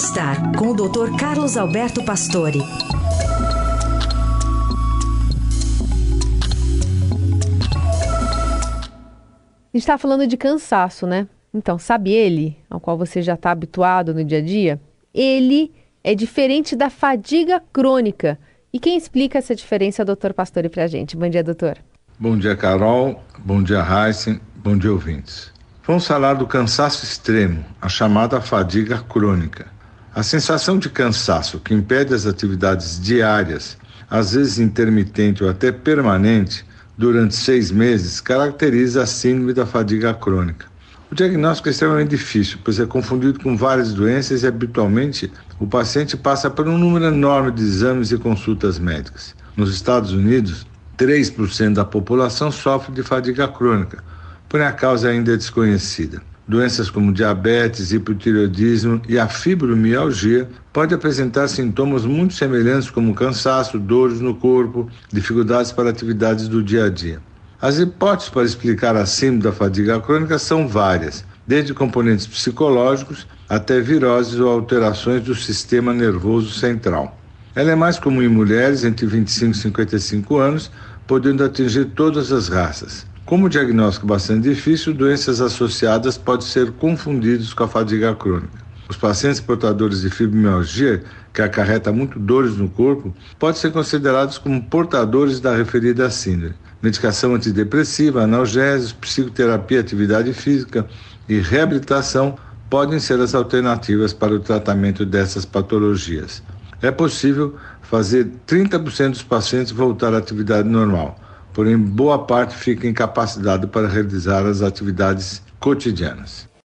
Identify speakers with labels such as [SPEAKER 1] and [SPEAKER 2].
[SPEAKER 1] Bem-Estar, com o Dr. Carlos Alberto Pastore.
[SPEAKER 2] está falando de cansaço, né? Então, sabe ele, ao qual você já está habituado no dia a dia? Ele é diferente da fadiga crônica. E quem explica essa diferença é o doutor Pastore para a gente. Bom dia, doutor.
[SPEAKER 3] Bom dia, Carol. Bom dia, Heisen. Bom dia, ouvintes. Vamos falar do cansaço extremo, a chamada fadiga crônica. A sensação de cansaço que impede as atividades diárias, às vezes intermitente ou até permanente, durante seis meses, caracteriza a síndrome da fadiga crônica. O diagnóstico é extremamente difícil, pois é confundido com várias doenças e habitualmente o paciente passa por um número enorme de exames e consultas médicas. Nos Estados Unidos, 3% da população sofre de fadiga crônica, porém a causa ainda é desconhecida. Doenças como diabetes, hipotireoidismo e a fibromialgia podem apresentar sintomas muito semelhantes como cansaço, dores no corpo, dificuldades para atividades do dia a dia. As hipóteses para explicar a síndrome da fadiga crônica são várias, desde componentes psicológicos até viroses ou alterações do sistema nervoso central. Ela é mais comum em mulheres entre 25 e 55 anos, podendo atingir todas as raças. Como diagnóstico é bastante difícil, doenças associadas podem ser confundidas com a fadiga crônica. Os pacientes portadores de fibromialgia, que acarreta muito dores no corpo, podem ser considerados como portadores da referida síndrome. Medicação antidepressiva, analgésicos, psicoterapia, atividade física e reabilitação podem ser as alternativas para o tratamento dessas patologias. É possível fazer 30% dos pacientes voltar à atividade normal porém boa parte fica incapacitado para realizar as atividades cotidianas.